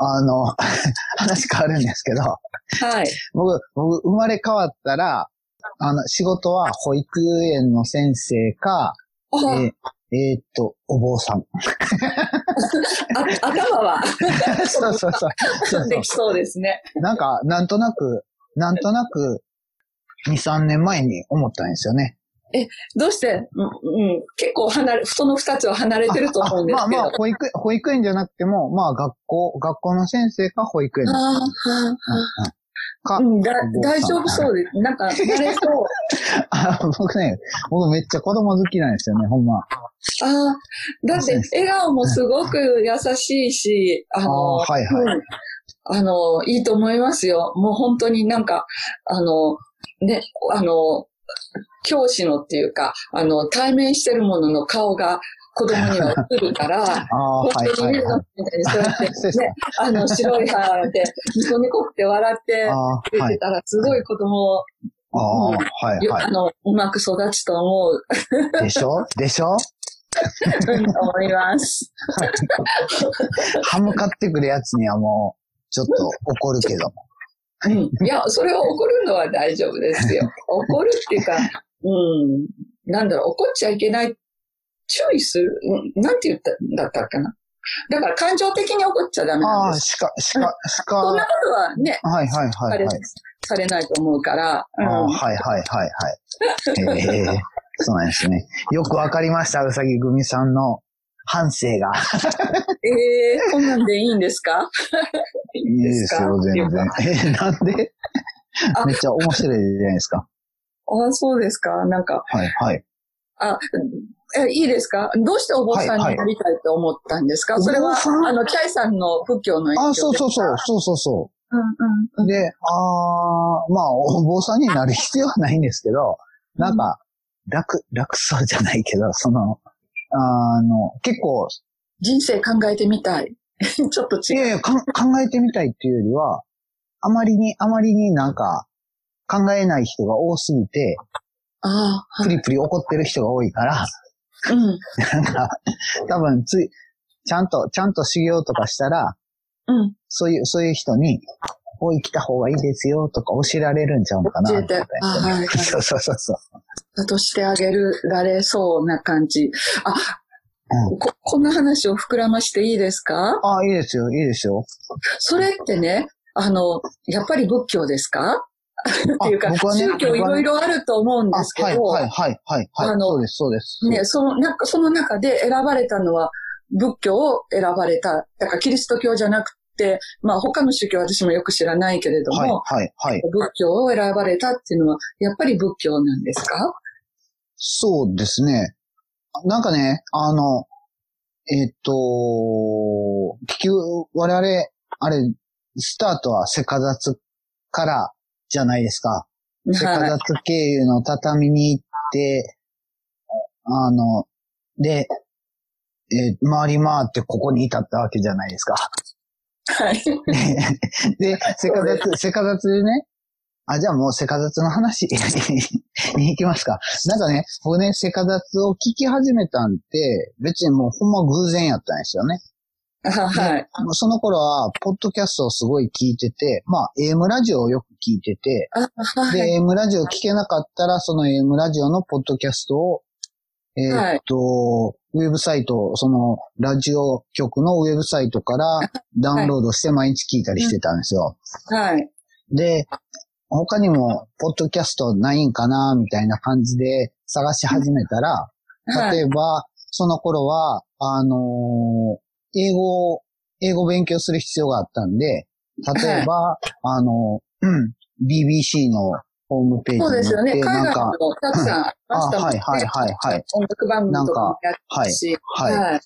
あの、話変わるんですけど、はい。僕、僕、生まれ変わったら、あの、仕事は保育園の先生か、あ、えーえーっと、お坊さん。あ頭は？そうそうそう。そうできそうですね。なんか、なんとなく、なんとなく、2、3年前に思ったんですよね。どうして、うん、うん、結構離れ、その二つは離れてると思うんですけど。あまあまあ、保育、保育園じゃなくても、まあ学校、学校の先生か保育園のあかー、うん、大丈夫そうです。なんか、慣れそう。あ僕ね、僕めっちゃ子供好きなんですよね、ほんま。ああ、だって、笑顔もすごく優しいし、あの、あーはいはいうんあの、いいと思いますよ。もう本当になんか、あの、ね、あの、教師のっていうか、あの、対面してるものの顔が子供には映るから、ああ、本はい当にいはい。みたいにそうやってね、あの、白い歯で、ニコニコって笑ってああ、はい。出てたら、すごい子供、ああ、うんはいはい。よあの、うまく育つと思う、でしょ？でしょ？うん思います。歯向かってくるやつにはもう、ちょっと怒るけど。うん。いや、それは怒るのは大丈夫ですよ。怒るっていうか、うん。なんだろう、怒っちゃいけない。注意する？うんなんて言ったんだったっけな？だから感情的に怒っちゃダメああ、なんです。しか、しか、しか、そんなはことはね、いはいはいされはい。されないと思うから。うんああ、はいはいはいはい。ええそうなんですね。よくわかりました、うさぎ組さんの反省が。ええー、こんなんでいいんですか？いいですすよ、全然。え、なんで？あめっちゃ面白いじゃないですか。あ、そうですか。なんか、はいはい。あ、え、いいですか？どうしてお坊さんになりたいと思ったんですか、はいはいそれはあの、チャイさんの仏教の影響あ、そうそうそうそうそうそうんうんう。で、あーまあ、お坊さんになる必要はないんですけど、なんか、楽、楽そうじゃないけど、その、あの、結構、人生考えてみたい。ちょっと違う。いやいや考えてみたいっていうよりは、あまりに、あまりになんか、考えない人が多すぎて、ああ、はい。プリプリ怒ってる人が多いから、うん。なんか、多分つい、ちゃんと、ちゃんと修行とかしたら、うん。そういう、そういう人に、こう生きた方がいいですよとか教えられるんちゃうのかなってそうそうそうそう。だとしてあげるられそうな感じ。あ、うんこ、こんな話を膨らましていいですか？ああ、いいですよ、いいですよ。それってね、あの、やっぱり仏教ですか？っていうか、ね宗教いろいろあると思うんあ、ですけど、はい、はい、はい、はい、そうです、そうです。ね、その、なんかその中で選ばれたのは仏教を選ばれた。だからキリスト教じゃなくて、まあ他の宗教は私もよく知らないけれども、はい、はい、はい。仏教を選ばれたっていうのは、やっぱり仏教なんですか？そうですね。なんかね、あの、えっ、と、結局、我々、あれ、スタートはセカダツからじゃないですか。セカはい。ダツ経由の畳に行って、あの、で、えー回り回ってここに至ったわけじゃないですか。はい。で、セカダツ、セカダツでね、あ、じゃあもうセカダツの話 に行きますか。なんかね、僕ね、セカダツを聞き始めたんって、別にもうほんま偶然やったんですよね。あはい。その頃は、ポッドキャストをすごい聞いてて、まあ、AM ラジオをよく聞いてて、あはで、い。AM ラジオ聞けなかったら、その AM ラジオのポッドキャストを、えーっと、ウェブサイト、その、ラジオ局のウェブサイトから ダウンロードして毎日聞いたりしてたんですよ。はい。で、他にも、ポッドキャストないんかな、みたいな感じで探し始めたら、はい。例えば、その頃は、あのー英語を、英語勉強する必要があったんで、例えば、あの、うん、BBC のホームページそうですよね。海外なんか、もたくさんありあ、ましたもんね。はいはいはいはい、音楽番組とかもやってし。はい、はい。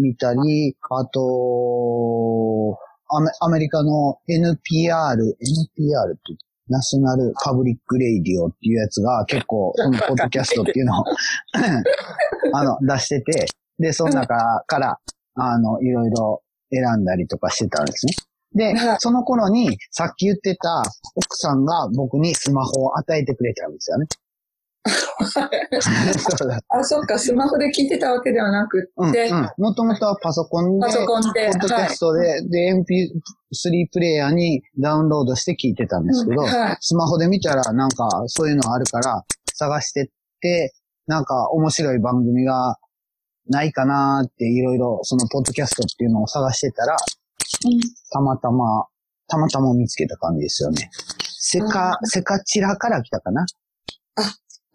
見たり、あと、アメアメリカの NPR、NPR って、 National Public Radio っていうやつが結構、そのポッドキャストっていうのを あの、出してて、で、その中から、あの、いろいろ選んだりとかしてたんですね。ではい、その頃に、さっき言ってた奥さんが僕にスマホを与えてくれたんですよね。そうだ。あ、そっか、スマホで聞いてたわけではなくうん、って、うん。もともとはパソコンで、パソコンで、ポッドキャストで、で、MP3 プレイヤーにダウンロードして聞いてたんですけど、うんはいスマホで見たらなんかそういうのあるから探してって、なんか面白い番組がないかなーっていろいろそのポッドキャストっていうのを探してたら、たまたま、たまたま見つけた感じですよね。セカ、セカチラから来たかな？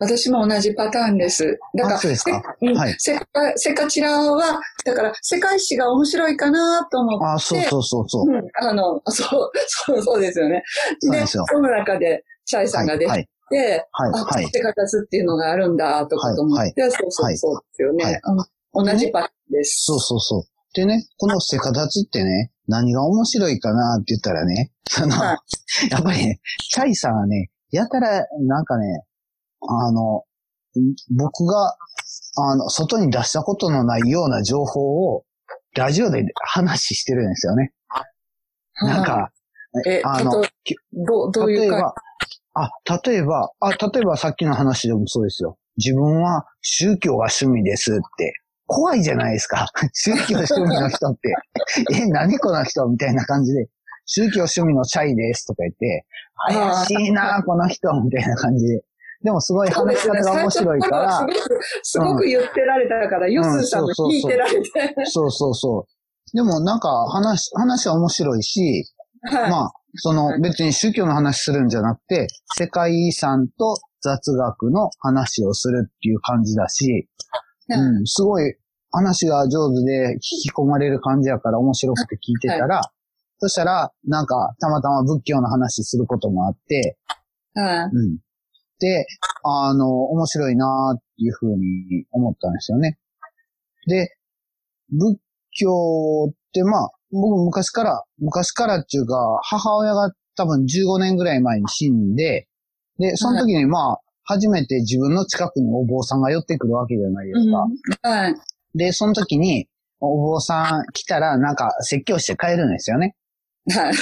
私も同じパターンです。だから、あそうですか？せうんはいせかせかちらは、だから、世界史が面白いかなと思って、あ、そうそうそうそう。うん、あの、そう、そう、そうですよね。で、でその中で、チャイさんが出はいて、、はい、あ、はい。手形っていうのがあるんだ、とかと思って、そうそうはいそうですよね。はいうん同じパターンです。そうそうそう。でね、このセカダツってね、何が面白いかなって言ったらね、その、は やっぱりね、チャイさんはね、やたら、なんかね、あの、僕が、あの、外に出したことのないような情報を、ラジオで話してるんですよね。なんはか、い、え、あのどう、どういうか例えば、あ、例えば、あ、例えばさっきの話でもそうですよ。自分は宗教が趣味ですって。怖いじゃないですか。宗教趣味の人って。え、何この人みたいな感じで。宗教趣味のチャイですとか言って、怪しいなこの人みたいな感じで。でもすごい話し方が面白いから、すごく、すごく言ってられたから、ヨスさんも聞いてられて。そうそうそう。でもなんか話、話は面白いし、はい。まあ、その別に宗教の話するんじゃなくて、世界遺産と雑学の話をするっていう感じだし、うんうん、すごい話が上手で聞き込まれる感じやから面白くて聞いてたら、そしたら、なんか、たまたま仏教の話することもあって、はい。うん。で、あの、面白いなっていうふうに思ったんですよね。で、仏教ってまあ、僕昔から、昔からっていうか、母親が多分15年ぐらい前に死んで、で、その時にまあ、初めて自分の近くにお坊さんが寄ってくるわけじゃないですか。うんはい。で、その時に、お坊さん来たら、なんか説教して帰るんですよね。はい。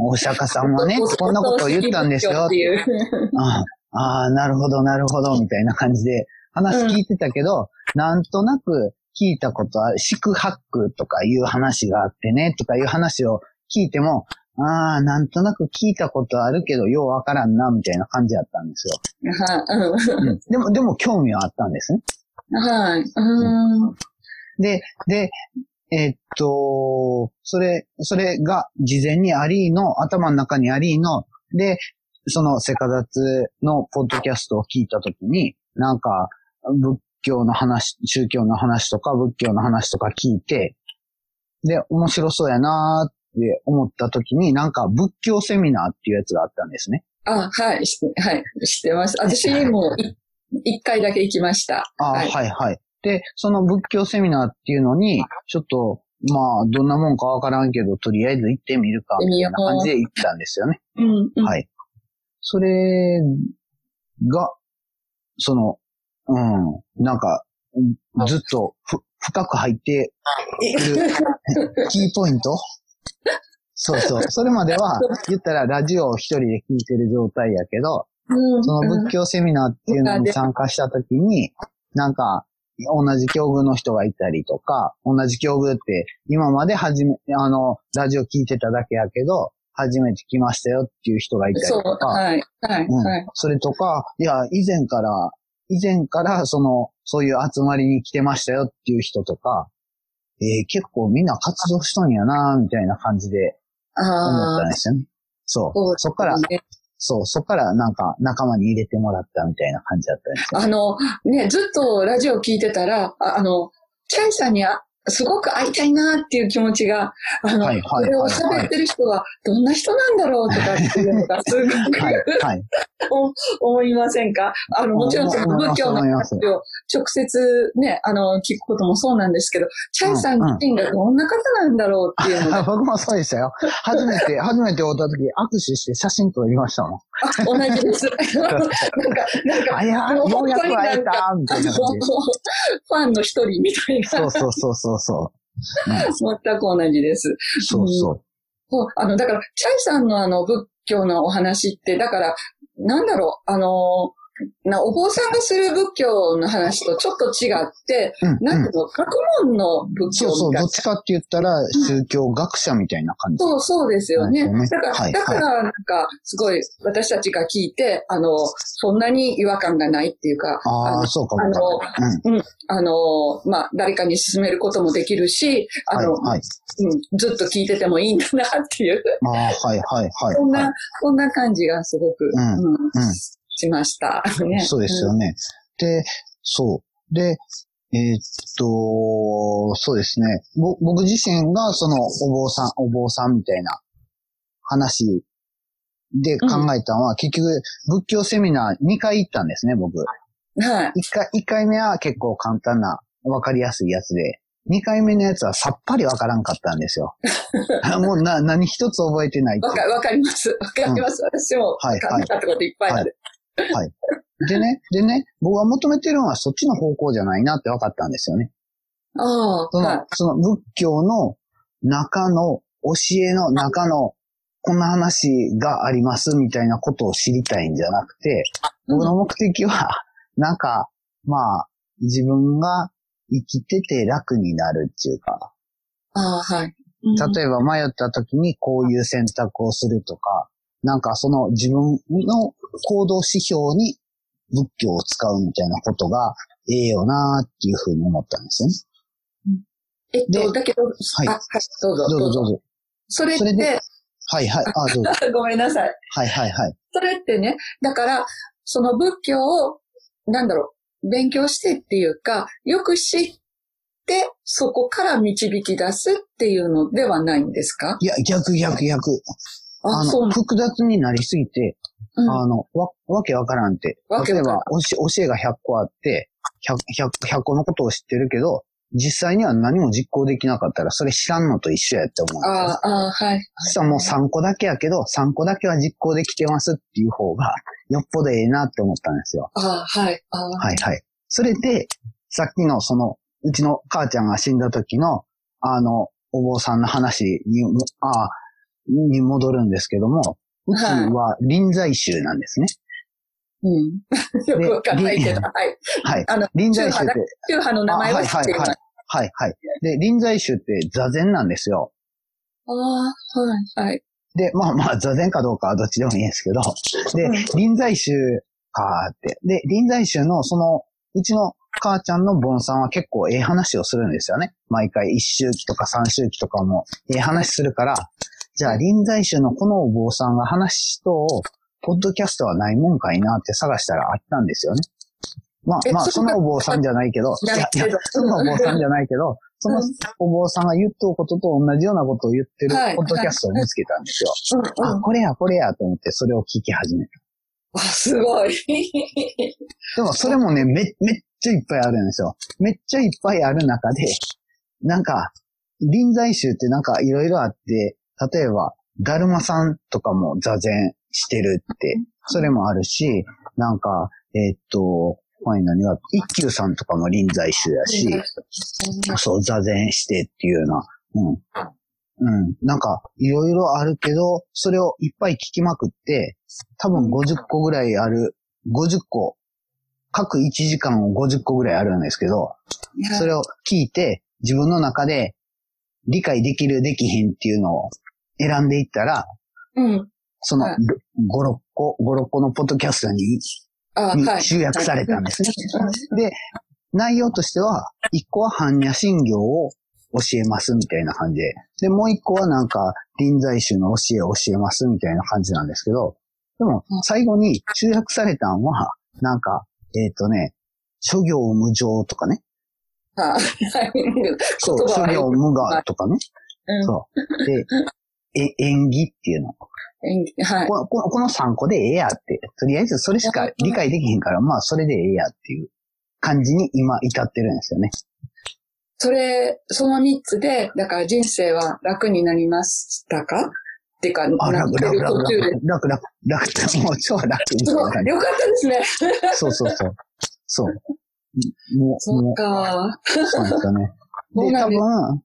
お釈迦さんはね、こんなことを言ったんですよって。いう。あああ、なるほど、なるほど、みたいな感じで話聞いてたけど、なんとなく聞いたことは、宿泊とかいう話があってね、とかいう話を聞いても、ああ、なんとなく聞いたことあるけど、ようわからんな、みたいな感じだったんですよ。はい。うんでも、でも興味はあったんですね。うんはい。うん。で、で、えっと、それ、それが事前にありの、頭の中にありの、で、そのセカダツのポッドキャストを聞いたときに、なんか、仏教の話、宗教の話とか仏教の話とか聞いて、で、面白そうやなーって思ったときに、なんか仏教セミナーっていうやつがあったんですね。あ、はい。知ってはい。知ってます。私もい一回だけ行きました。あははいい、はい、はい。で、その仏教セミナーっていうのに、ちょっと、まあ、どんなもんかわからんけど、とりあえず行ってみるか、みたいな感じで行ったんですよね。うん。うんはい。それが、その、うん、なんか、ずっとふ深く入っているキーポイント？そうそう。それまでは、言ったらラジオを一人で聞いてる状態やけど、うんその仏教セミナーっていうのに参加したときに、なんか、同じ境遇の人がいたりとか、同じ境遇って、今まではじめ、あの、ラジオ聞いてただけやけど、初めて来ましたよっていう人がいたりそう、とか、はい。はい。うんはい。それとか、いや、以前から、以前から、その、そういう集まりに来てましたよっていう人とか、えー結構みんな活動しとんやなみたいな感じで思ったんですよね。そう。そっから、ねそう、そっからなんか仲間に入れてもらったみたいな感じだったんです。あの、ね、ずっとラジオ聞いてたら、ああの、チャイさんにあすごく会いたいなっていう気持ちが、あの、はいはいこれを喋ってる人はどんな人なんだろうとかっていうのがすごく、はい、はい。思いませんか？あの、もちろんその仏教の話を直接ね、あの、聞くこともそうなんですけど、チャイさん自身がどんな方なんだろうっていうのが、僕もそうでしたよ。初めて、初めて会った時握手して写真撮りましたもん。あ、同じです。なんか、なんか、あ、いや、ようやく会えたみたいな。ファンの一人みたいな。そうそうそうそうそう。う ん全く同じです。そうそう。そう、あの、だから、チャイさんのあの、仏教のお話って、だから、なんだろう、あの、な、お坊さんがする仏教の話とちょっと違って、うん。なんうんていうの、学問の仏教そうそう、どっちかって言ったら、宗教学者みたいな感じ。そう、そうですよね。なんですだから、はいだから、なんか、すごい、私たちが聞いて、あの、そんなに違和感がないっていうか、ああ、そうかもわかんない。あの、まあ、誰かに勧めることもできるし、うん。あの、はい、はい。うん、ずっと聞いててもいいんだなっていう、ああ、はい、はい、はい。そんな、はいそんな感じがすごく、うんうんうんしました。ね。そうですよね。で、そう。で、えーっと、そうですね。ぼ僕自身がそのお坊さん、お坊さんみたいな話で考えたのは、結局仏教セミナー2回行ったんですね、僕。はい。1回、一回目は結構簡単な、わかりやすいやつで、2回目のやつはさっぱりわからんかったんですよ。もうな、何一つ覚えてないわか、ります。わかります。私も、はい考えたこといっぱいある。でね、でね、僕が求めてるのはそっちの方向じゃないなって分かったんですよね。ああ、その、はい。その仏教の中の、教えの中の、こんな話がありますみたいなことを知りたいんじゃなくて、僕の目的は、なんか、まあ、自分が生きてて楽になるっていうか、ああ、はい。例えば迷った時にこういう選択をするとか、なんかその自分の行動指標に仏教を使うみたいなことがええよなっていうふうに思ったんですよね。えっと、でだけど、はい、どうぞ。どうぞどうぞ。それっそれでて、はいはい。あ、どうぞ。ごめんなさい。はいはいはい。それってね、だから、その仏教を、なんだろう、勉強してっていうか、よく知って、そこから導き出すっていうのではないんですか？いや、逆逆逆。あ、あの、複雑になりすぎて、うんあの、わ、わけわからんって。わけわからん例えば、教え、が100個あって、100、100、100個のことを知ってるけど、実際には何も実行できなかったら、それ知らんのと一緒やって思うんですよああ、あはい。そしたらもう3個だけやけど、3個だけは実行できてますっていう方が、よっぽどええなって思ったんですよ。あはい。あはいはい。それで、さっきのその、うちの母ちゃんが死んだ時の、あの、お坊さんの話に、ああ、に戻るんですけども、うちは臨済宗なんですね。うん。よくわかんないけど、ではい。はい。あの、臨済宗って、宗派の名前は知っています。はいはい。で、臨済宗って座禅なんですよ。ああ、はい、はい。で、まあまあ座禅かどうかはどっちでもいいんですけど、でうん、臨済宗かーって。で、臨済宗のその、うちの母ちゃんのボンさんは結構ええ話をするんですよね。毎回一周期とか三周期とかもええ話するから、じゃあ臨済宗のこのお坊さんが話と、ポッドキャストはないもんかいなって探したらあったんですよね。まあまあ、えそのお坊さんじゃないけど、そのお坊さんじゃないけど、そのお坊さんが言っとうことと同じようなことを言ってるはいポッドキャストを見つけたんですよ。うんあ、これや、これやと思ってそれを聞き始めた。あ、すごい。でもそれもね、め、めっちゃいっぱいあるんですよ。めっちゃいっぱいある中で、なんか、臨済宗ってなんかいろいろあって、例えば、だるまさんとかも座禅してるって、それもあるし、なんか、えーっと、他に何が、一休さんとかも臨済宗やし、そう、座禅してっていうような、うん。うん。なんか、いろいろあるけど、それをいっぱい聞きまくって、多分50個ぐらいある、50個、各1時間を50個ぐらいあるんですけど、それを聞いて、自分の中で理解できる、できひんっていうのを選んでいったら、うん。そのはい5、6個、5、6個のポッドキャストにあ、にはい。集約されたんですね。で、内容としては、一個は般若心経を教えますみたいな感じで、で、もう一個はなんか、臨済宗の教えを教えますみたいな感じなんですけど、でもうん、最後に集約されたのは、なんか、えっ、とね、諸行無常とかね。そう、諸行無我とかね、うんそう。で、え、縁起っていうの。演技はい。このこのこの3個でええやって、とりあえずそれしか理解できへんから、まあそれでええやっていう感じに今至ってるんですよね。それ、その三つで、だから人生は楽になりましたか？っていうか、あ、楽、楽、楽。楽、楽、楽、楽、もう超楽みたいない感じ。よかったですね。そうそうそう。そう。もう、そう、か。そうなんですよね。で、多分、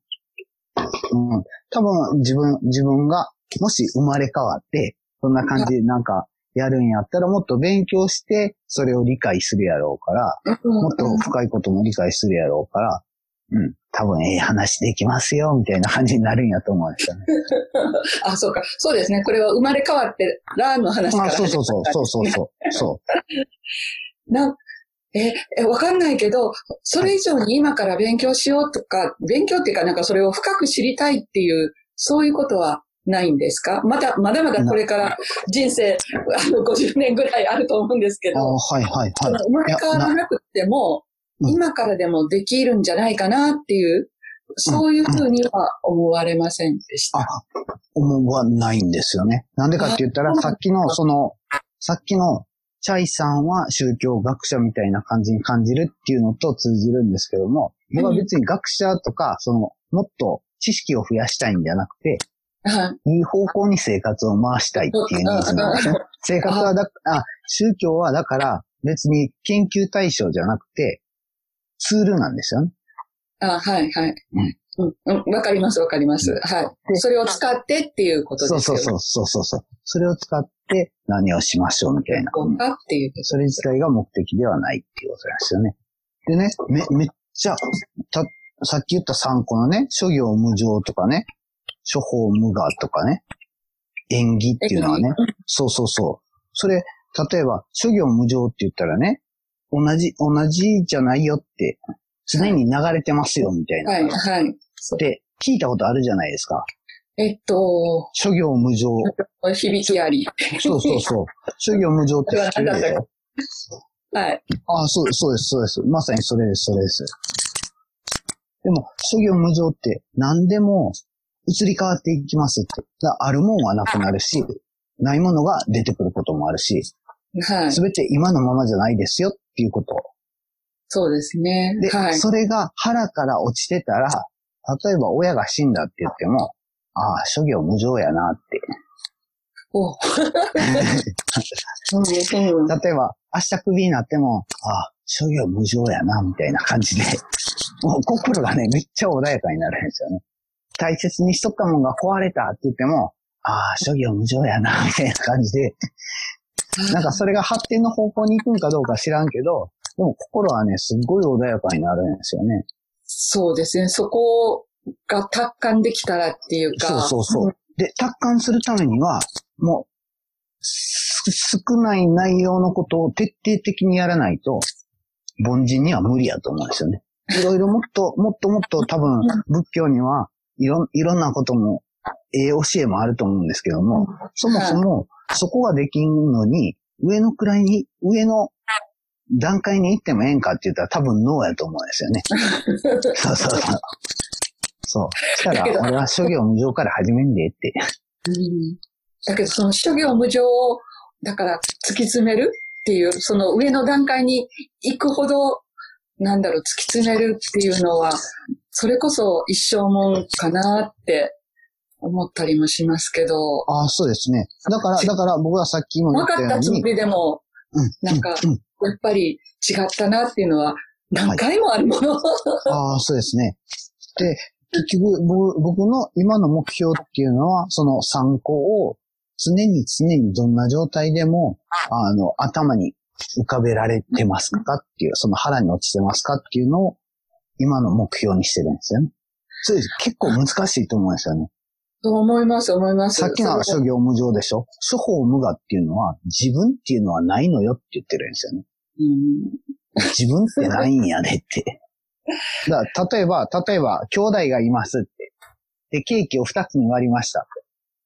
うん、多分自分、自分が、もし生まれ変わって、そんな感じでなんか、やるんやったらもっと勉強して、それを理解するやろうから、もっと深いことも理解するやろうから、うん、多分ええ話できますよ、みたいな感じになるんやと思うんですよね。あ、そうか。そうですね。これは生まれ変わって、ラーの話からまあ、そうそうそう、そうそうそう、そう。な、え、え、わかんないけど、それ以上に今から勉強しようとか、勉強っていうかなんかそれを深く知りたいっていう、そういうことはないんですか？まだ、まだまだこれから人生、あの、50年ぐらいあると思うんですけあど、はいはいはい。生まれ変わらなくても、うん今からでもできるんじゃないかなっていう、そういうふうには思われませんでした。あ、思わないんですよね。なんでかって言ったら、あさっきの、その、さっきの、チャイさんは宗教学者みたいな感じに感じるっていうのと通じるんですけども、僕は別に学者とか、その、もっと知識を増やしたいんじゃなくて、はい。いい方向に生活を回したいっていうニーズなんですね。生活はだ、あ、宗教はだから別に研究対象じゃなくて、ツールなんですよね。あ、はい、はい。うんうん。うん。わかります、わかります。はい。でそれを使ってっていうことですよね。そうそう、そうそうそう。それを使って何をしましょうみたいな。かっていうそれ自体が目的ではないっていうことなんですよね。でね、め、めっちゃ、た、さっき言った3個のね、諸行無常とかね、諸法無我とかね、縁起っていうのはね、そうそうそう。それ、例えば、諸行無常って言ったらね、同じ、同じじゃないよって、常に流れてますよ、みたいな。はい、はい。で、聞いたことあるじゃないですか。えっと、諸行無常。響きあり。そうそうそう。諸行無常って知ってはい。ああ、そう、そうです、そうです。まさにそれです、それです。でも、諸行無常って何でも移り変わっていきますって。あるもんはなくなるし、ないものが出てくることもあるし、はい。すべて今のままじゃないですよっていうこと。そうですね。で、はい。それが腹から落ちてたら、例えば親が死んだって言っても、ああ、諸行無常やなって。お 例えば、明日クビになっても、ああ、諸行無常やな、みたいな感じで、もう心がね、めっちゃ穏やかになるんですよね。大切にしとったもんが壊れたって言っても、ああ、諸行無常やな、みたいな感じで、なんかそれが発展の方向に行くんかどうか知らんけど、でも心はね、すっごい穏やかになるんですよね。そうですね。そこが達観できたらっていうか。そうそうそう。で、達観するためには、もう、す少ない内容のことを徹底的にやらないと、凡人には無理やと思うんですよね。いろいろもっと、もっともっと多分、仏教にはいろん、いろんなことも、ええ教えもあると思うんですけども、そもそも、そこができんのに、上の位に、上の段階に行ってもええんかって言ったら多分ノーやと思うんですよね。そうそうそう。そう。したら、俺は諸行無常から始めんでって。うんだけど、その諸行無常を、だから突き詰めるっていう、その上の段階に行くほど、なんだろう、突き詰めるっていうのは、それこそ一生もんかなって思ったりもしますけど、ああ、そうですね。だから、だから僕はさっきも言分ったように。かったつもりでも、うん。なんかうんうんやっぱり違ったなっていうのは何回もあるもの。ああ、そうですね。で、結局、僕僕の今の目標っていうのは、その参考を常に常にどんな状態でも、あの、頭に浮かべられてますかっていう、その腹に落ちてますかっていうのを今の目標にしてるんですよね。それ結構難しいと思うんですよね。と思います、思います。さっきの諸行無常でしょ？諸法無我っていうのは自分っていうのはないのよって言ってるんですよね。うん自分ってないんやでって。だ例えば、例えば、兄弟がいますって。で、ケーキを二つに割りましたって。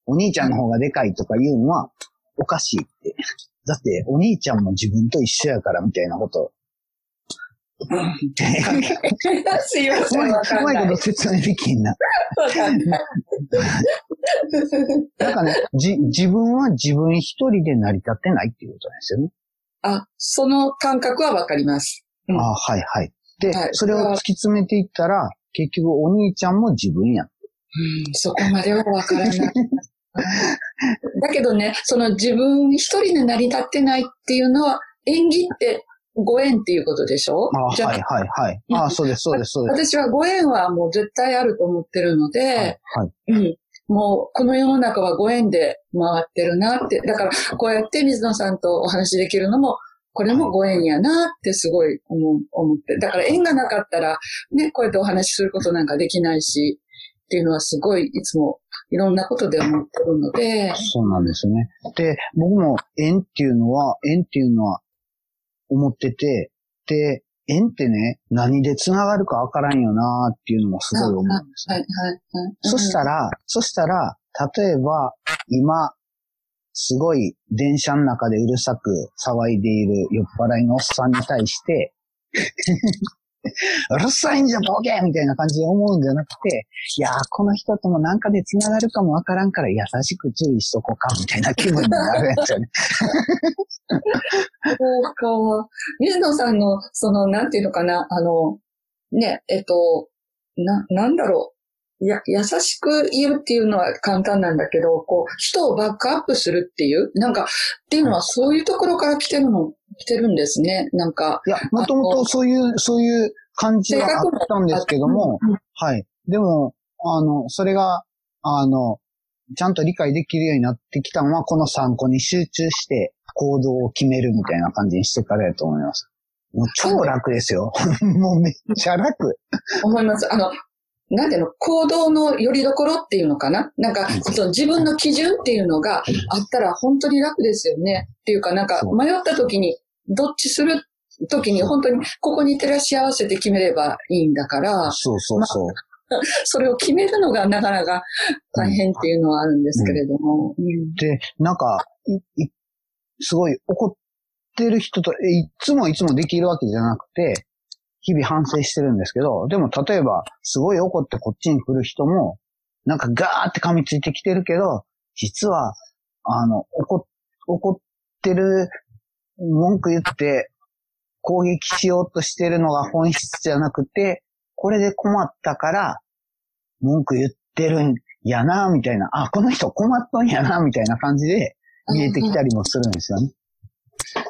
お兄ちゃんの方がでかいとか言うのはおかしいって。だって、お兄ちゃんも自分と一緒やからみたいなこと。すいません、うまいこと。説明できんな。わかんない。なんかね、じ、自分は自分一人で成り立ってないっていうことなんですよね。あ、その感覚はわかります。うんああはいはい。で、はいそれを突き詰めていったら、結局お兄ちゃんも自分や。うんそこまではわからない。だけどね、その自分一人で成り立ってないっていうのは、縁起ってご縁っていうことでしょ？あはいはいはい。ああそうですそうですそうです。私はご縁はもう絶対あると思ってるので、はいはい。うん。もう、この世の中はご縁で回ってるなって。だから、こうやって水野さんとお話できるのも、これもご縁やなってすごい思う、思って。だから縁がなかったら、ね、こうやってお話しすることなんかできないし、っていうのはすごいいつもいろんなことで思ってるので。そうなんですね。で、僕も縁っていうのは、縁っていうのは思ってて、で、縁ってね、何で繋がるかわからんよなっていうのもすごい思うんですね。はい、はい、はい。そしたら、そしたら、例えば、今、すごい電車の中でうるさく騒いでいる酔っ払いのおっさんに対して、うるさいんじゃボケみたいな感じで思うんじゃなくて、いやー、この人ともなんかで繋がるかもわからんから優しく注意しとこうか、みたいな気分になるやつよね。そうか。水野さんの、その、なんていうのかな、あの、ね、えっと、な、なんだろう。や、優しく言うっていうのは簡単なんだけど、こう、人をバックアップするっていう、なんか、っていうのはそういうところから来てるの、来てるんですね。なんか。いや、もともとそういう、そういう感じはあったんですけども、はい。でも、あの、それが、あの、ちゃんと理解できるようになってきたのは、この3個に集中して行動を決めるみたいな感じにしてからやと思います。もう超楽ですよ。もうめっちゃ楽。思います。あの、なんていうの、行動のよりどころっていうのかな？なんか、その自分の基準っていうのがあったら本当に楽ですよね。っていうか、なんか迷った時に、どっちする時に本当にここに照らし合わせて決めればいいんだから。そうそうそう。まあ、それを決めるのがなかなか大変っていうのはあるんですけれども。うん、で、なんか、い、すごい怒ってる人と、いつもいつもできるわけじゃなくて、日々反省してるんですけど、でも例えば、すごい怒ってこっちに来る人も、なんかガーって噛みついてきてるけど、実は、あの、怒、怒ってる、文句言って攻撃しようとしてるのが本質じゃなくて、これで困ったから、文句言ってるんやな、みたいな、あ、この人困っとんやな、みたいな感じで見えてきたりもするんですよね。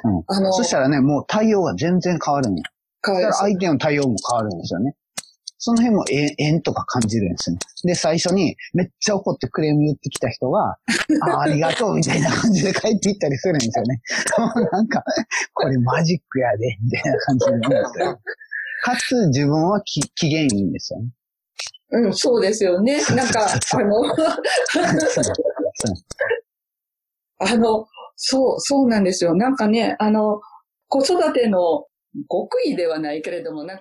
うん。あのそしたらね、もう対応が全然変わるん変わる。相手の対応も変わるんですよね。その辺も縁とか感じるんですね。で、最初にめっちゃ怒ってクレーム言ってきた人が、あありがとうみたいな感じで帰っていったりするんですよね。なんか、これマジックやで、みたいな感じで思ってかつ自分はき機嫌いいんですよね。うん、そうですよね。なんか、あの、あの、そう、そうなんですよ。なんかね、あの、子育ての極意ではないけれども、なん